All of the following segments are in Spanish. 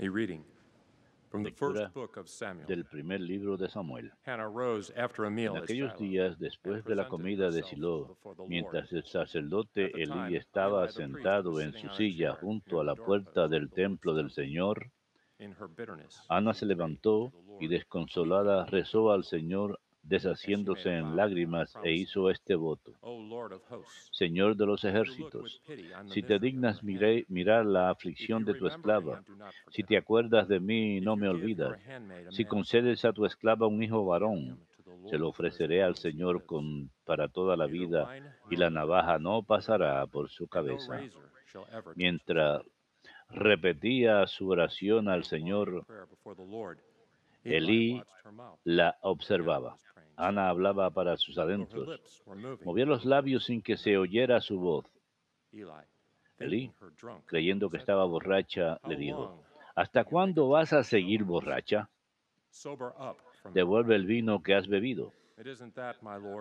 A reading from the first book of Samuel. del primer libro de Samuel. Hannah rose after a meal En aquellos días, después de la comida de Silo, mientras el sacerdote Elí estaba sentado en su silla junto a la puerta del templo del Señor, Ana se levantó y desconsolada rezó al Señor deshaciéndose en lágrimas e hizo este voto. O Lord of hosts, Señor de los ejércitos, si te dignas miré- mirar la aflicción de tu esclava, si te acuerdas de mí y no me olvidas, si concedes a tu esclava un hijo varón, se lo ofreceré al Señor con, para toda la vida, y la navaja no pasará por su cabeza. Mientras repetía su oración al Señor, Elí la observaba. Ana hablaba para sus adentros. Movía los labios sin que se oyera su voz. Eli, creyendo que estaba borracha, le dijo, ¿Hasta cuándo vas a seguir borracha? Devuelve el vino que has bebido.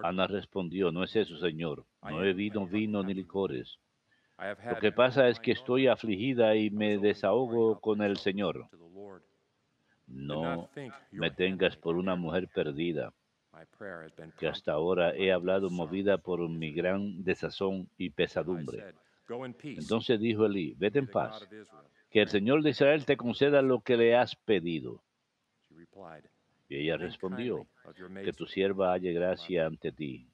Ana respondió, no es eso, Señor. No he bebido vino ni licores. Lo que pasa es que estoy afligida y me desahogo con el Señor. No me tengas por una mujer perdida, Que hasta ahora he hablado movida por mi gran desazón y pesadumbre. Entonces dijo Elí, vete en paz, que el Señor de Israel te conceda lo que le has pedido. Y ella respondió, que tu sierva halle gracia ante ti.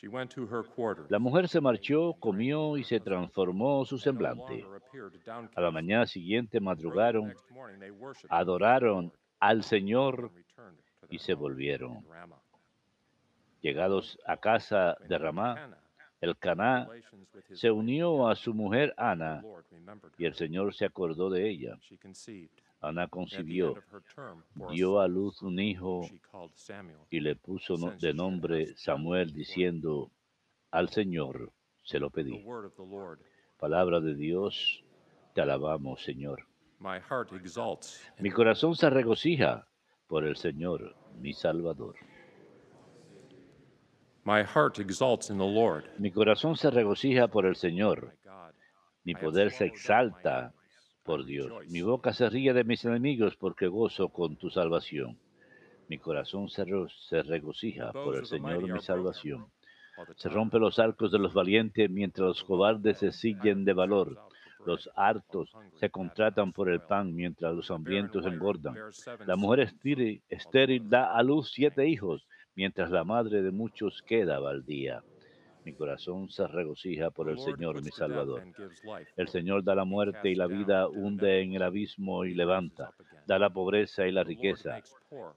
She went to her quarters La mujer se marchó, comió y se transformó su semblante. A la mañana siguiente madrugaron, adoraron al Señor y se volvieron. Llegados a casa de Ramá, el Caná se unió a su mujer Ana y el. Señor se acordó de ella. Ana concibió, dio a luz un hijo y le puso de nombre Samuel diciendo, al Señor se lo pedí. Palabra de Dios, te alabamos, Señor. Mi corazón se regocija por el Señor, mi Salvador. My heart exalts in the Lord. Mi corazón se regocija por el Señor, mi poder se exalta por Dios. Mi boca se ríe de mis enemigos porque gozo con tu salvación. Mi corazón se, regocija por el Señor, mi salvación. Se tongue rompe los arcos de los valientes mientras los cobardes se siguen de valor. Los hartos se contratan por el pan mientras los hambrientos engordan. La mujer estéril, estéril da a luz siete hijos, mientras la madre de muchos queda baldía. Mi corazón se regocija por el Señor, mi Salvador. El Señor da la muerte y la vida, hunde en el abismo y levanta. Da la pobreza y la riqueza,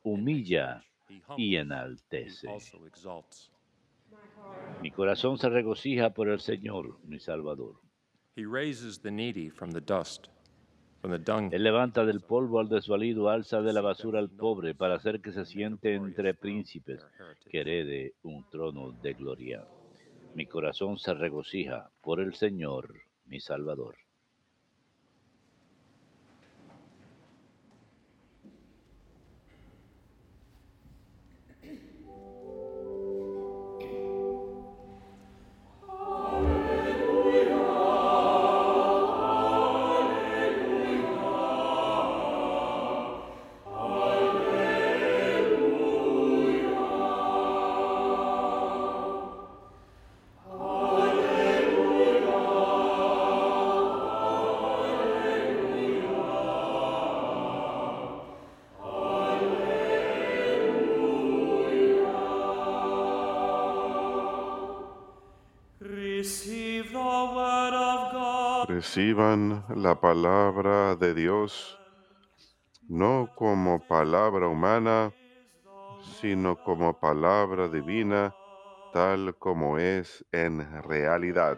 humilla y enaltece. Mi corazón se regocija por el Señor, mi Salvador. He raises the needy from the dust. Él levanta del polvo al desvalido, alza de la basura al pobre, para hacer que se siente entre príncipes, que herede un trono de gloria. Mi corazón se regocija por el Señor, mi Salvador. Reciban la palabra de Dios no como palabra humana, sino como palabra divina, tal como es en realidad.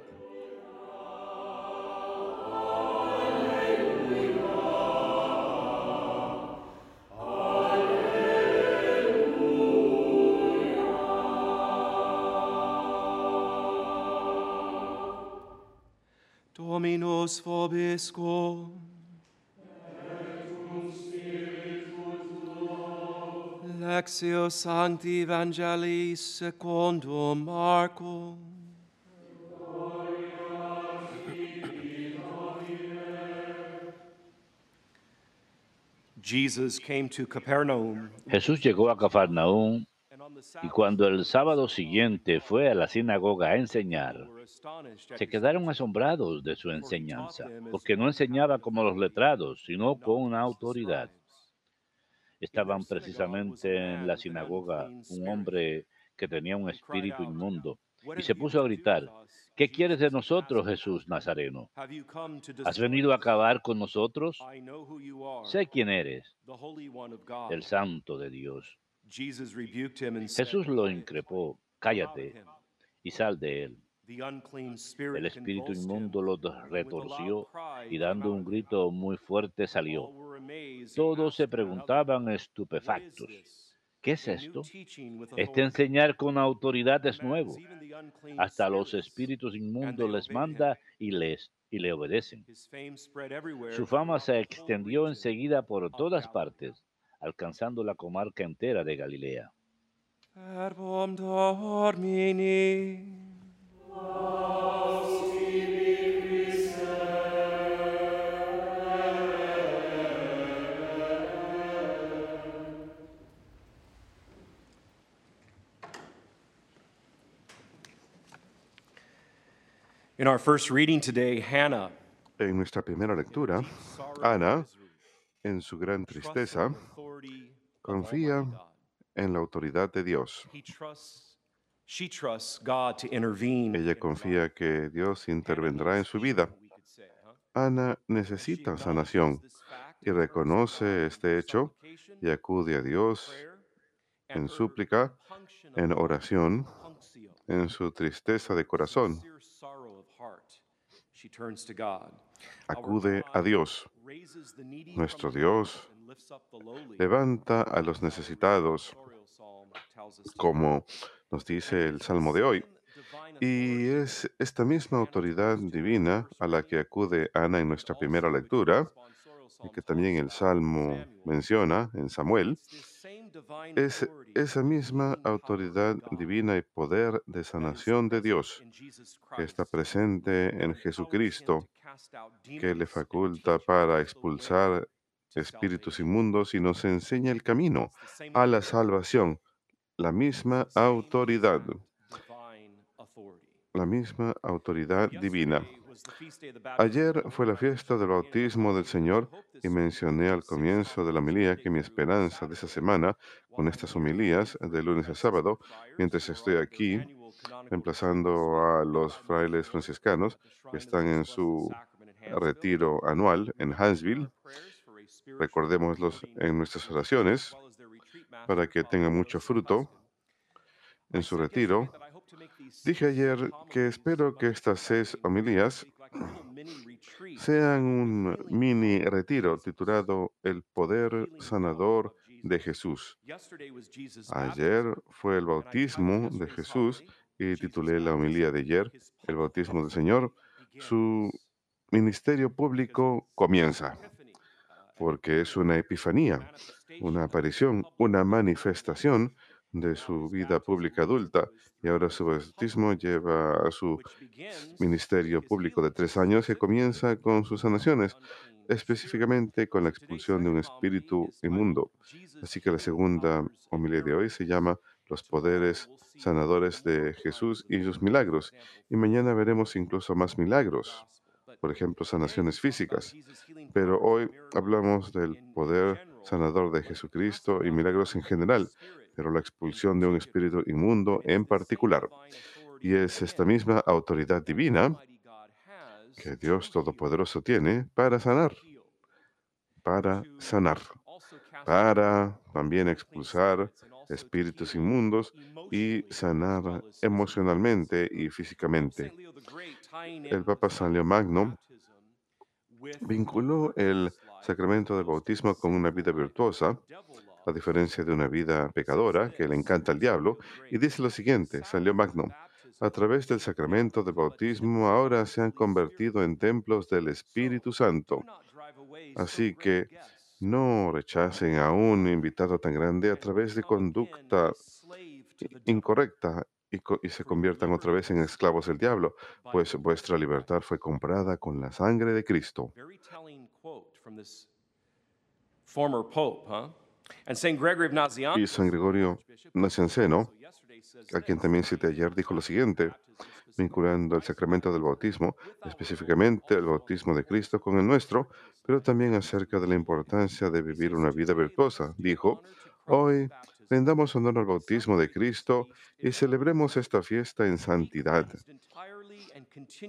Dominus vobiscum. Lectio Sancti Evangelii secundum Marcum. Jesus came to Capernaum, Jesús llegó a Cafarnaúm and on the y cuando el sábado siguiente fue a la sinagoga a enseñar, se quedaron asombrados de su enseñanza, porque no enseñaba como los letrados, sino con una autoridad. Estaban precisamente en la sinagoga un hombre que tenía un espíritu inmundo y se puso a gritar, ¿qué quieres de nosotros, Jesús Nazareno? ¿Has venido a acabar con nosotros? Sé quién eres, el santo de Dios. Jesús lo increpó, cállate y sal de él. El espíritu inmundo lo retorció y dando un grito muy fuerte salió. Todos se preguntaban estupefactos, ¿qué es esto? Este enseñar con autoridad es nuevo. Hasta los espíritus inmundos les manda y les y le obedecen. Su fama se extendió enseguida por todas partes, alcanzando la comarca entera de Galilea. In our first reading today, Hannah En nuestra primera lectura, Ana, en su gran tristeza, confía en la autoridad de Dios. Ella confía que Dios intervendrá en su vida. Ana necesita sanación y reconoce este hecho y acude a Dios en súplica, en oración, en su tristeza de corazón. Acude a Dios. Nuestro Dios levanta a los necesitados, como nos dice el Salmo de hoy. Y es esta misma autoridad divina a la que acude Ana en nuestra primera lectura, y que también el Salmo menciona en Samuel, es esa misma autoridad divina y poder de sanación de Dios que está presente en Jesucristo, que le faculta para expulsar espíritus inmundos y nos enseña el camino a la salvación, la misma autoridad, la misma autoridad divina. Ayer fue la fiesta del bautismo del Señor y mencioné al comienzo de la homilía que mi esperanza de esa semana, con estas homilías de lunes a sábado, mientras estoy aquí reemplazando a los frailes franciscanos que están en su retiro anual en Hansville, recordémoslos en nuestras oraciones para que tengan mucho fruto en su retiro. Dije ayer que espero que estas seis homilías sean un mini retiro titulado El poder sanador de Jesús. Ayer fue el bautismo de Jesús y titulé la homilía de ayer El bautismo del Señor. Su ministerio público comienza porque es una epifanía, una aparición, una manifestación de su vida pública adulta y ahora su bautismo lleva a su ministerio público de tres años que comienza con sus sanaciones, específicamente con la expulsión de un espíritu inmundo. Así que la segunda homilía de hoy se llama Los poderes sanadores de Jesús y sus milagros. Y mañana veremos incluso más milagros, por ejemplo, sanaciones físicas. Pero hoy hablamos del poder sanador de Jesucristo y milagros en general, pero la expulsión de un espíritu inmundo en particular. Y es esta misma autoridad divina que Dios Todopoderoso tiene para sanar, para sanar, para también expulsar espíritus inmundos y sanar emocionalmente y físicamente. El Papa San Leo Magno vinculó el sacramento del bautismo con una vida virtuosa, a diferencia de una vida pecadora que le encanta al diablo, y dice lo siguiente, San Leo Magno, a través del sacramento del bautismo ahora se han convertido en templos del Espíritu Santo. Así que no rechacen a un invitado tan grande a través de conducta incorrecta y, y se conviertan otra vez en esclavos del diablo, pues vuestra libertad fue comprada con la sangre de Cristo. Y San Gregorio Nacianceno, a quien también cité ayer, dijo lo siguiente, vinculando el sacramento del bautismo, específicamente el bautismo de Cristo con el nuestro, pero también acerca de la importancia de vivir una vida virtuosa. Dijo, hoy rendamos honor al bautismo de Cristo y celebremos esta fiesta en santidad.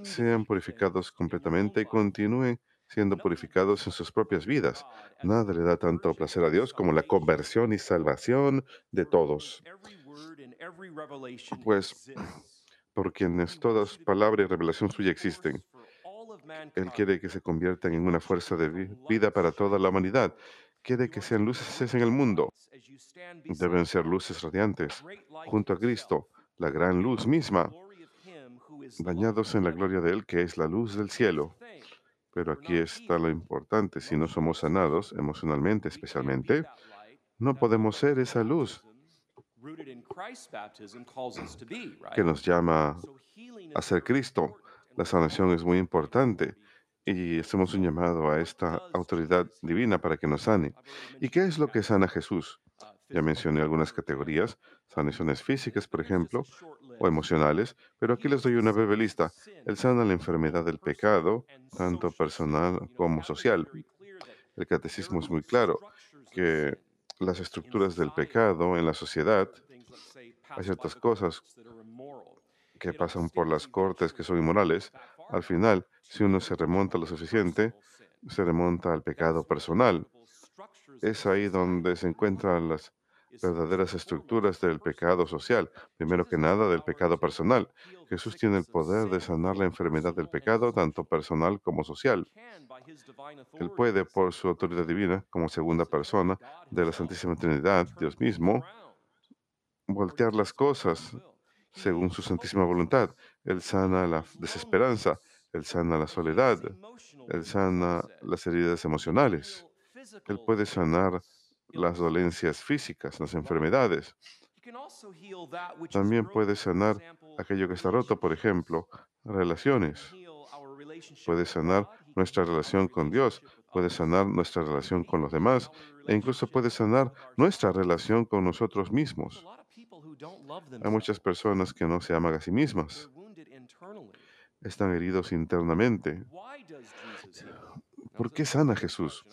Sean purificados completamente y continúen siendo purificados en sus propias vidas. Nada le da tanto placer a Dios como la conversión y salvación de todos. Pues, por quienes todas palabra y revelación suya existen. Él quiere que se conviertan en una fuerza de vi- vida para toda la humanidad. Quiere que sean luces en el mundo. Deben ser luces radiantes, junto a Cristo, la gran luz misma, bañados en la gloria de Él, que es la luz del cielo. Pero aquí está lo importante, si no somos sanados emocionalmente especialmente, no podemos ser esa luz que nos llama a ser Cristo. La sanación es muy importante y hacemos un llamado a esta autoridad divina para que nos sane. ¿Y qué es lo que sana Jesús? Ya mencioné algunas categorías, sanaciones físicas, por ejemplo, o emocionales, pero aquí les doy una breve lista. Él sana la enfermedad del pecado, tanto personal como social. El catecismo es muy claro que las estructuras del pecado en la sociedad, hay ciertas cosas que pasan por las cortes que son inmorales. Al final, si uno se remonta lo suficiente, se remonta al pecado personal. Es ahí donde se encuentran las verdaderas estructuras del pecado social, primero que nada del pecado personal. Jesús tiene el poder de sanar la enfermedad del pecado, tanto personal como social. Él puede, por su autoridad divina, como segunda persona de la Santísima Trinidad, Dios mismo, voltear las cosas según su santísima voluntad. Él sana la desesperanza, Él sana la soledad, Él sana las heridas emocionales, Él puede sanar las dolencias físicas, las enfermedades. También puede sanar aquello que está roto, por ejemplo, relaciones. Puede sanar nuestra relación con Dios, puede sanar nuestra relación con los demás e incluso puede sanar nuestra relación con nosotros mismos. Hay muchas personas que no se aman a sí mismas, están heridos internamente. ¿Por qué sana Jesús?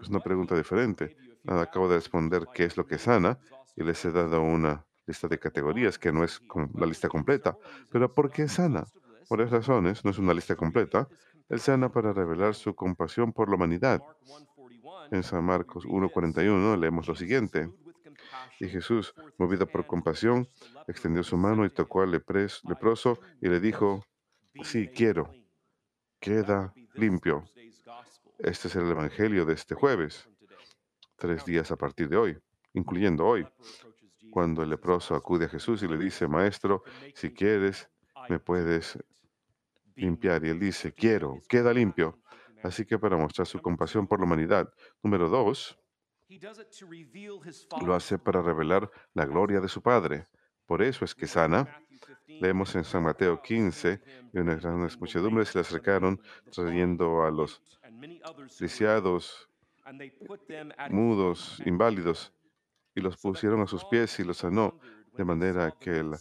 Es una pregunta diferente. Acabo de responder qué es lo que sana y les he dado una lista de categorías que no es la lista completa. Pero ¿por qué sana? Por esas razones, no es una lista completa. Él sana para revelar su compasión por la humanidad. En San Marcos 1.41 leemos lo siguiente. Y Jesús, movido por compasión, extendió su mano y tocó al leproso y le dijo, sí, quiero, queda limpio. Este es el Evangelio de este jueves, tres días a partir de hoy, incluyendo hoy, cuando el leproso acude a Jesús y le dice, Maestro, si quieres, me puedes limpiar. Y él dice, quiero, queda limpio. Así que para mostrar su compasión por la humanidad. Número dos, lo hace para revelar la gloria de su Padre. Por eso es que sana. Leemos en San Mateo 15, y unas grandes muchedumbres se le acercaron trayendo a los lisiados, mudos, inválidos, y los pusieron a sus pies y los sanó, de manera que la,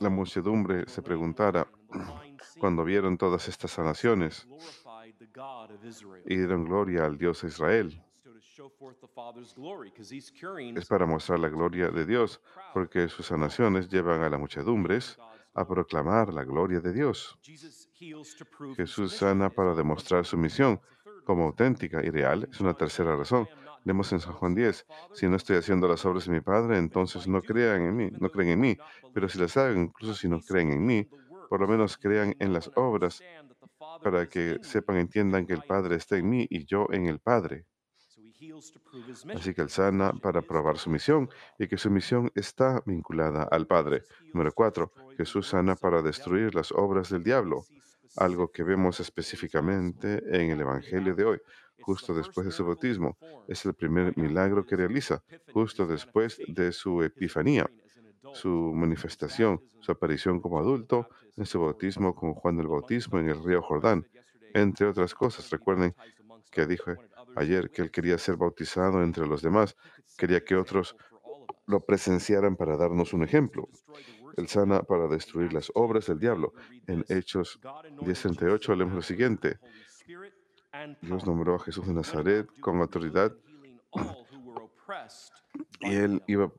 la muchedumbre se preguntara cuando vieron todas estas sanaciones y dieron gloria al Dios de Israel. Es para mostrar la gloria de Dios, porque sus sanaciones llevan a las muchedumbres a proclamar la gloria de Dios. Jesús sana para demostrar su misión como auténtica y real. Es una tercera razón. Leemos en San Juan 10, si no estoy haciendo las obras de mi Padre, entonces no crean en mí, no creen en mí. Pero si las hago, incluso si no creen en mí, por lo menos crean en las obras para que sepan, entiendan que el Padre está en mí y yo en el Padre. Así que Él sana para probar su misión y que su misión está vinculada al Padre. Número cuatro, Jesús sana para destruir las obras del diablo, algo que vemos específicamente en el Evangelio de hoy, justo después de su bautismo. Es el primer milagro que realiza, justo después de su epifanía, su manifestación, su aparición como adulto, en su bautismo con Juan el Bautismo en el río Jordán, entre otras cosas. Recuerden que dijo ayer que él quería ser bautizado entre los demás, quería que otros lo presenciaran para darnos un ejemplo. Él sana para destruir las obras del diablo. En Hechos 10:38 leemos lo siguiente. Dios nombró a Jesús de Nazaret con autoridad y él iba,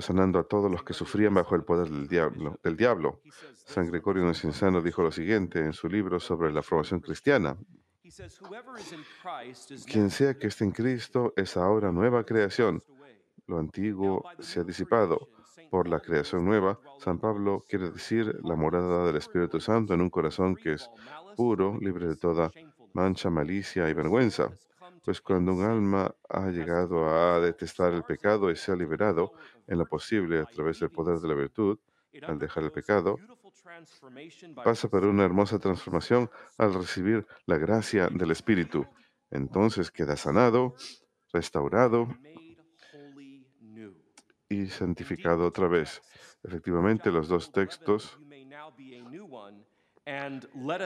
sanando a todos los que sufrían bajo el poder del diablo. Del diablo. San Gregorio Naciansano dijo lo siguiente en su libro sobre la formación cristiana. Quien sea que esté en Cristo es ahora nueva creación. Lo antiguo se ha disipado. Por la creación nueva, San Pablo quiere decir la morada del Espíritu Santo en un corazón que es puro, libre de toda mancha, malicia y vergüenza. Pues cuando un alma ha llegado a detestar el pecado y se ha liberado en lo posible a través del poder de la virtud, al dejar el pecado, pasa por una hermosa transformación al recibir la gracia del Espíritu. Entonces queda sanado, restaurado y santificado otra vez. Efectivamente, los dos textos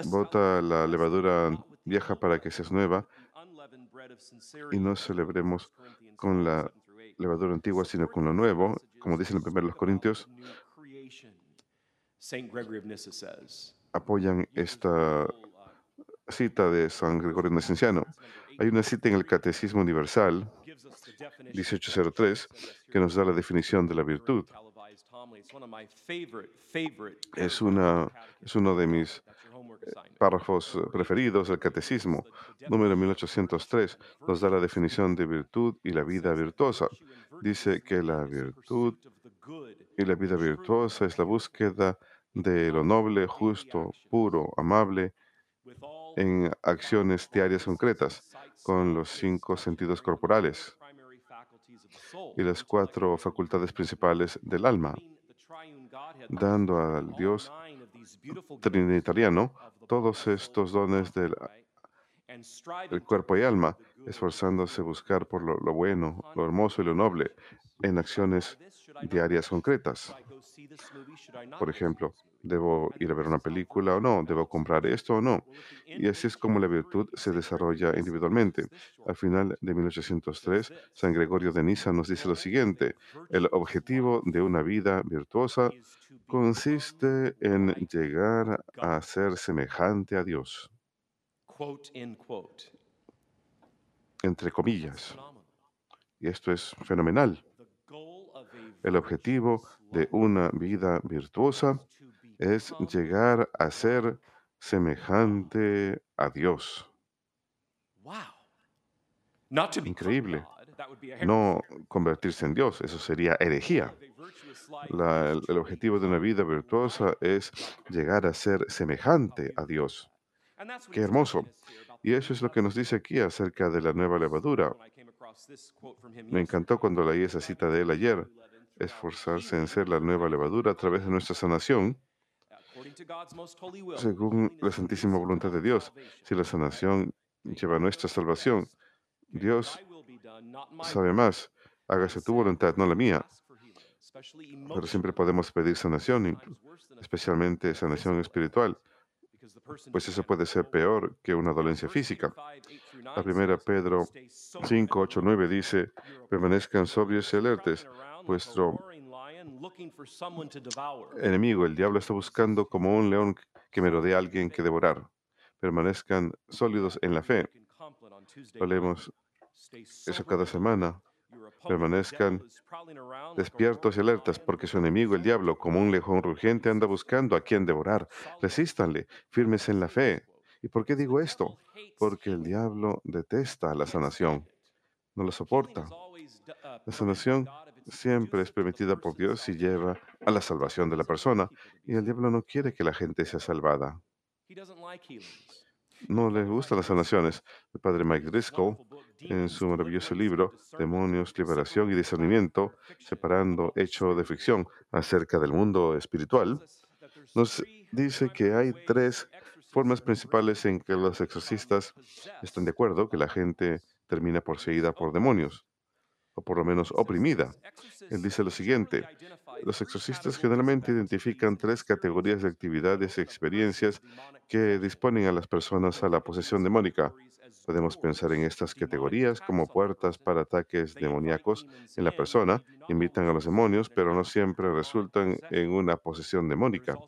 bota la levadura vieja para que seas nueva y no celebremos con la levadura antigua, sino con lo nuevo, como dicen en 1 Corintios, apoyan esta cita de San Gregorio Nacianciano. Hay una cita en el Catecismo Universal 1803 que nos da la definición de la virtud. Es, una, es uno de mis eh, párrafos preferidos del Catecismo. Número 1803 nos da la definición de virtud y la vida virtuosa. Dice que la virtud y la vida virtuosa es la búsqueda de lo noble, justo, puro, amable, en acciones diarias concretas, con los cinco sentidos corporales y las cuatro facultades principales del alma, dando al Dios trinitariano todos estos dones del cuerpo y alma, esforzándose a buscar por lo bueno, lo hermoso y lo noble en acciones diarias concretas. Por ejemplo, ¿debo ir a ver una película o no? ¿Debo comprar esto o no? Y así es como la virtud se desarrolla individualmente. Al final de 1803, San Gregorio de Niza nos dice lo siguiente, el objetivo de una vida virtuosa consiste en llegar a ser semejante a Dios. Entre comillas. Y esto es fenomenal. El objetivo de una vida virtuosa es llegar a ser semejante a Dios. Increíble. No convertirse en Dios, eso sería herejía. La- el, el objetivo de una vida virtuosa es llegar a ser semejante a Dios. Qué hermoso. Y eso es lo que nos dice aquí acerca de la nueva levadura. Me encantó cuando leí esa cita de él ayer. Esforzarse en ser la nueva levadura a través de nuestra sanación, según la santísima voluntad de Dios. Si la sanación lleva a nuestra salvación, Dios sabe más. Hágase tu voluntad, no la mía. Pero siempre podemos pedir sanación, especialmente sanación espiritual, pues eso puede ser peor que una dolencia física. La primera Pedro 5, 8, 9 dice, permanezcan sobrios y alertes. Vuestro enemigo, el diablo, está buscando como un león que merodea a alguien que devorar. Permanezcan sólidos en la fe. Lo leemos eso cada semana. Permanezcan despiertos y alertas, porque su enemigo, el diablo, como un león rugiente, anda buscando a quien devorar. Resístanle, firmes en la fe. ¿Y por qué digo esto? Porque el diablo detesta la sanación, no la soporta. La sanación siempre es permitida por Dios y lleva a la salvación de la persona, y el diablo no quiere que la gente sea salvada. No le gustan las sanaciones. El padre Mike Driscoll, en su maravilloso libro Demonios, Liberación y Discernimiento, separando hecho de ficción acerca del mundo espiritual, nos dice que hay tres formas principales en que los exorcistas están de acuerdo que la gente termina poseída por demonios. Por lo menos oprimida. Él dice lo siguiente, los exorcistas generalmente identifican tres categorías de actividades y experiencias que disponen a las personas a la posesión demónica. Podemos pensar en estas categorías como puertas para ataques demoníacos en la persona, invitan a los demonios, pero no siempre resultan en una posesión demónica.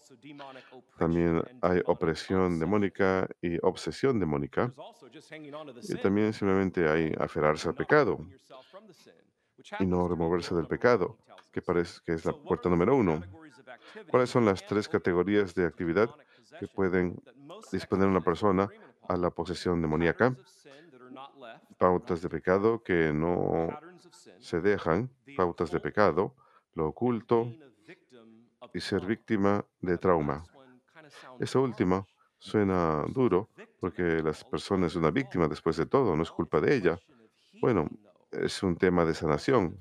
También hay opresión demónica y obsesión demónica. Y también simplemente hay aferrarse al pecado y no removerse del pecado, que parece que es la puerta número uno. ¿Cuáles son las tres categorías de actividad que pueden disponer una persona a la posesión demoníaca? Pautas de pecado que no se dejan, pautas de pecado, lo oculto y ser víctima de trauma. Esa última suena duro porque las personas es una víctima después de todo, no es culpa de ella. Bueno, es un tema de sanación.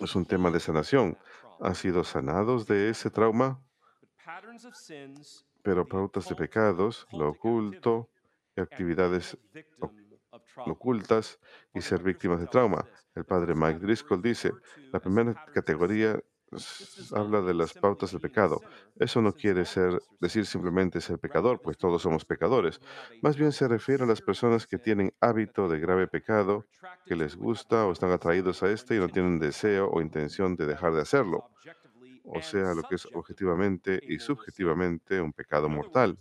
Es un tema de sanación. ¿Han sido sanados de ese trauma? Pero pautas de pecados, lo oculto, y actividades ocultas y ser víctimas de trauma. El padre Mike Driscoll dice, la primera categoría habla de las pautas del pecado. Eso no quiere ser, decir simplemente ser pecador, pues todos somos pecadores. Más bien se refiere a las personas que tienen hábito de grave pecado, que les gusta o están atraídos a este y no tienen deseo o intención de dejar de hacerlo. O sea, lo que es objetivamente y subjetivamente un pecado mortal.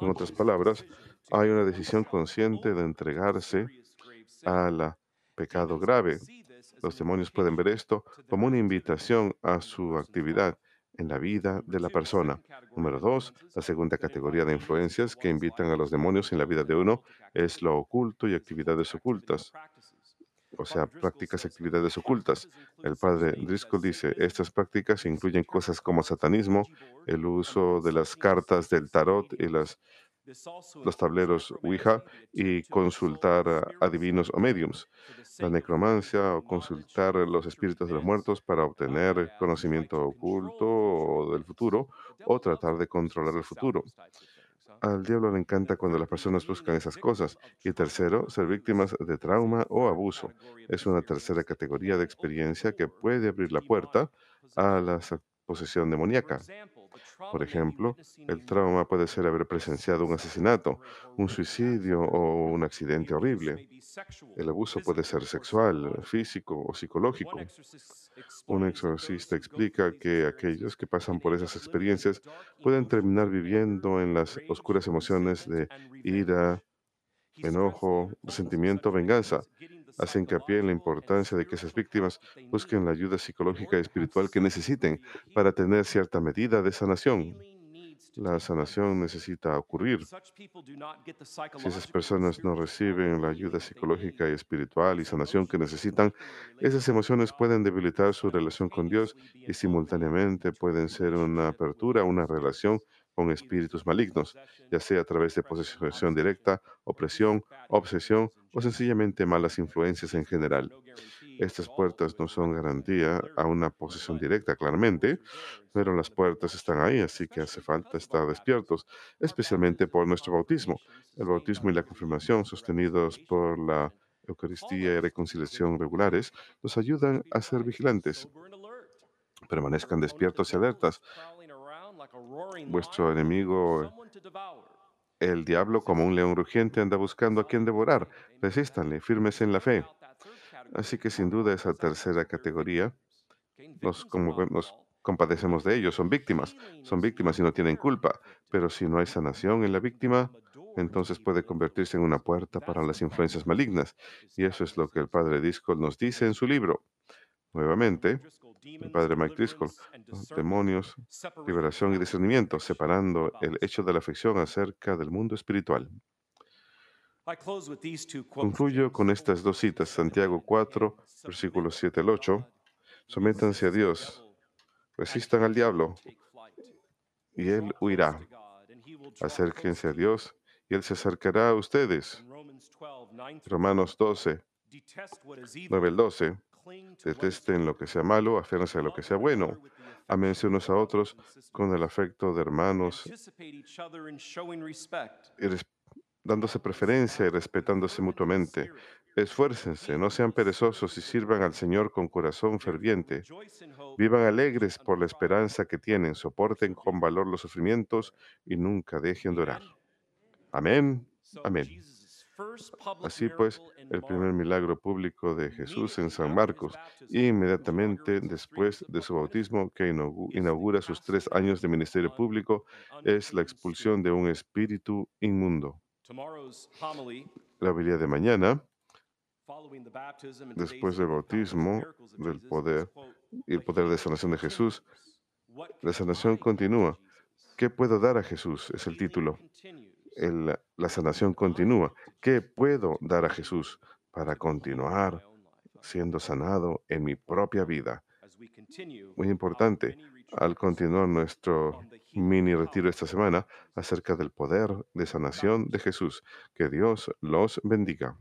En otras palabras, hay una decisión consciente de entregarse al pecado grave. Los demonios pueden ver esto como una invitación a su actividad en la vida de la persona. Número dos, la segunda categoría de influencias que invitan a los demonios en la vida de uno es lo oculto y actividades ocultas. O sea, prácticas y actividades ocultas. El padre Driscoll dice, estas prácticas incluyen cosas como satanismo, el uso de las cartas del tarot y las los tableros Ouija y consultar a adivinos o mediums, la necromancia o consultar los espíritus de los muertos para obtener conocimiento oculto o del futuro o tratar de controlar el futuro. Al diablo le encanta cuando las personas buscan esas cosas. Y tercero, ser víctimas de trauma o abuso. Es una tercera categoría de experiencia que puede abrir la puerta a la posesión demoníaca. Por ejemplo, el trauma puede ser haber presenciado un asesinato, un suicidio o un accidente horrible. El abuso puede ser sexual, físico o psicológico. Un exorcista explica que aquellos que pasan por esas experiencias pueden terminar viviendo en las oscuras emociones de ira, enojo, resentimiento, venganza hace hincapié en la importancia de que esas víctimas busquen la ayuda psicológica y espiritual que necesiten para tener cierta medida de sanación. La sanación necesita ocurrir. Si esas personas no reciben la ayuda psicológica y espiritual y sanación que necesitan, esas emociones pueden debilitar su relación con Dios y simultáneamente pueden ser una apertura una relación con espíritus malignos, ya sea a través de posesión directa, opresión, obsesión o sencillamente malas influencias en general. Estas puertas no son garantía a una posesión directa, claramente, pero las puertas están ahí, así que hace falta estar despiertos, especialmente por nuestro bautismo. El bautismo y la confirmación, sostenidos por la Eucaristía y reconciliación regulares, nos ayudan a ser vigilantes. Permanezcan despiertos y alertas Vuestro enemigo, el diablo, como un león rugiente, anda buscando a quien devorar. Resístanle, firmes en la fe. Así que sin duda esa tercera categoría, nos, nos compadecemos de ellos, son víctimas, son víctimas y no tienen culpa. Pero si no hay sanación en la víctima, entonces puede convertirse en una puerta para las influencias malignas. Y eso es lo que el padre Discord nos dice en su libro. Nuevamente, el padre Mike Driscoll, demonios, liberación y discernimiento, separando el hecho de la afección acerca del mundo espiritual. Concluyo con estas dos citas, Santiago 4, versículos 7 al 8. Sométanse a Dios, resistan al diablo y él huirá. Acérquense a Dios y él se acercará a ustedes. Romanos 12, 9 al 12. Detesten lo que sea malo, aférrense a lo que sea bueno. Amense unos a otros con el afecto de hermanos, dándose preferencia y respetándose mutuamente. Esfuércense, no sean perezosos y sirvan al Señor con corazón ferviente. Vivan alegres por la esperanza que tienen, soporten con valor los sufrimientos y nunca dejen de orar. Amén. Amén. Así pues, el primer milagro público de Jesús en San Marcos, inmediatamente después de su bautismo, que inaugu- inaugura sus tres años de ministerio público, es la expulsión de un espíritu inmundo. La habilidad de mañana, después del bautismo, del poder y el poder de sanación de Jesús, la sanación continúa. ¿Qué puedo dar a Jesús? Es el título. La sanación continúa. ¿Qué puedo dar a Jesús para continuar siendo sanado en mi propia vida? Muy importante, al continuar nuestro mini retiro esta semana acerca del poder de sanación de Jesús. Que Dios los bendiga.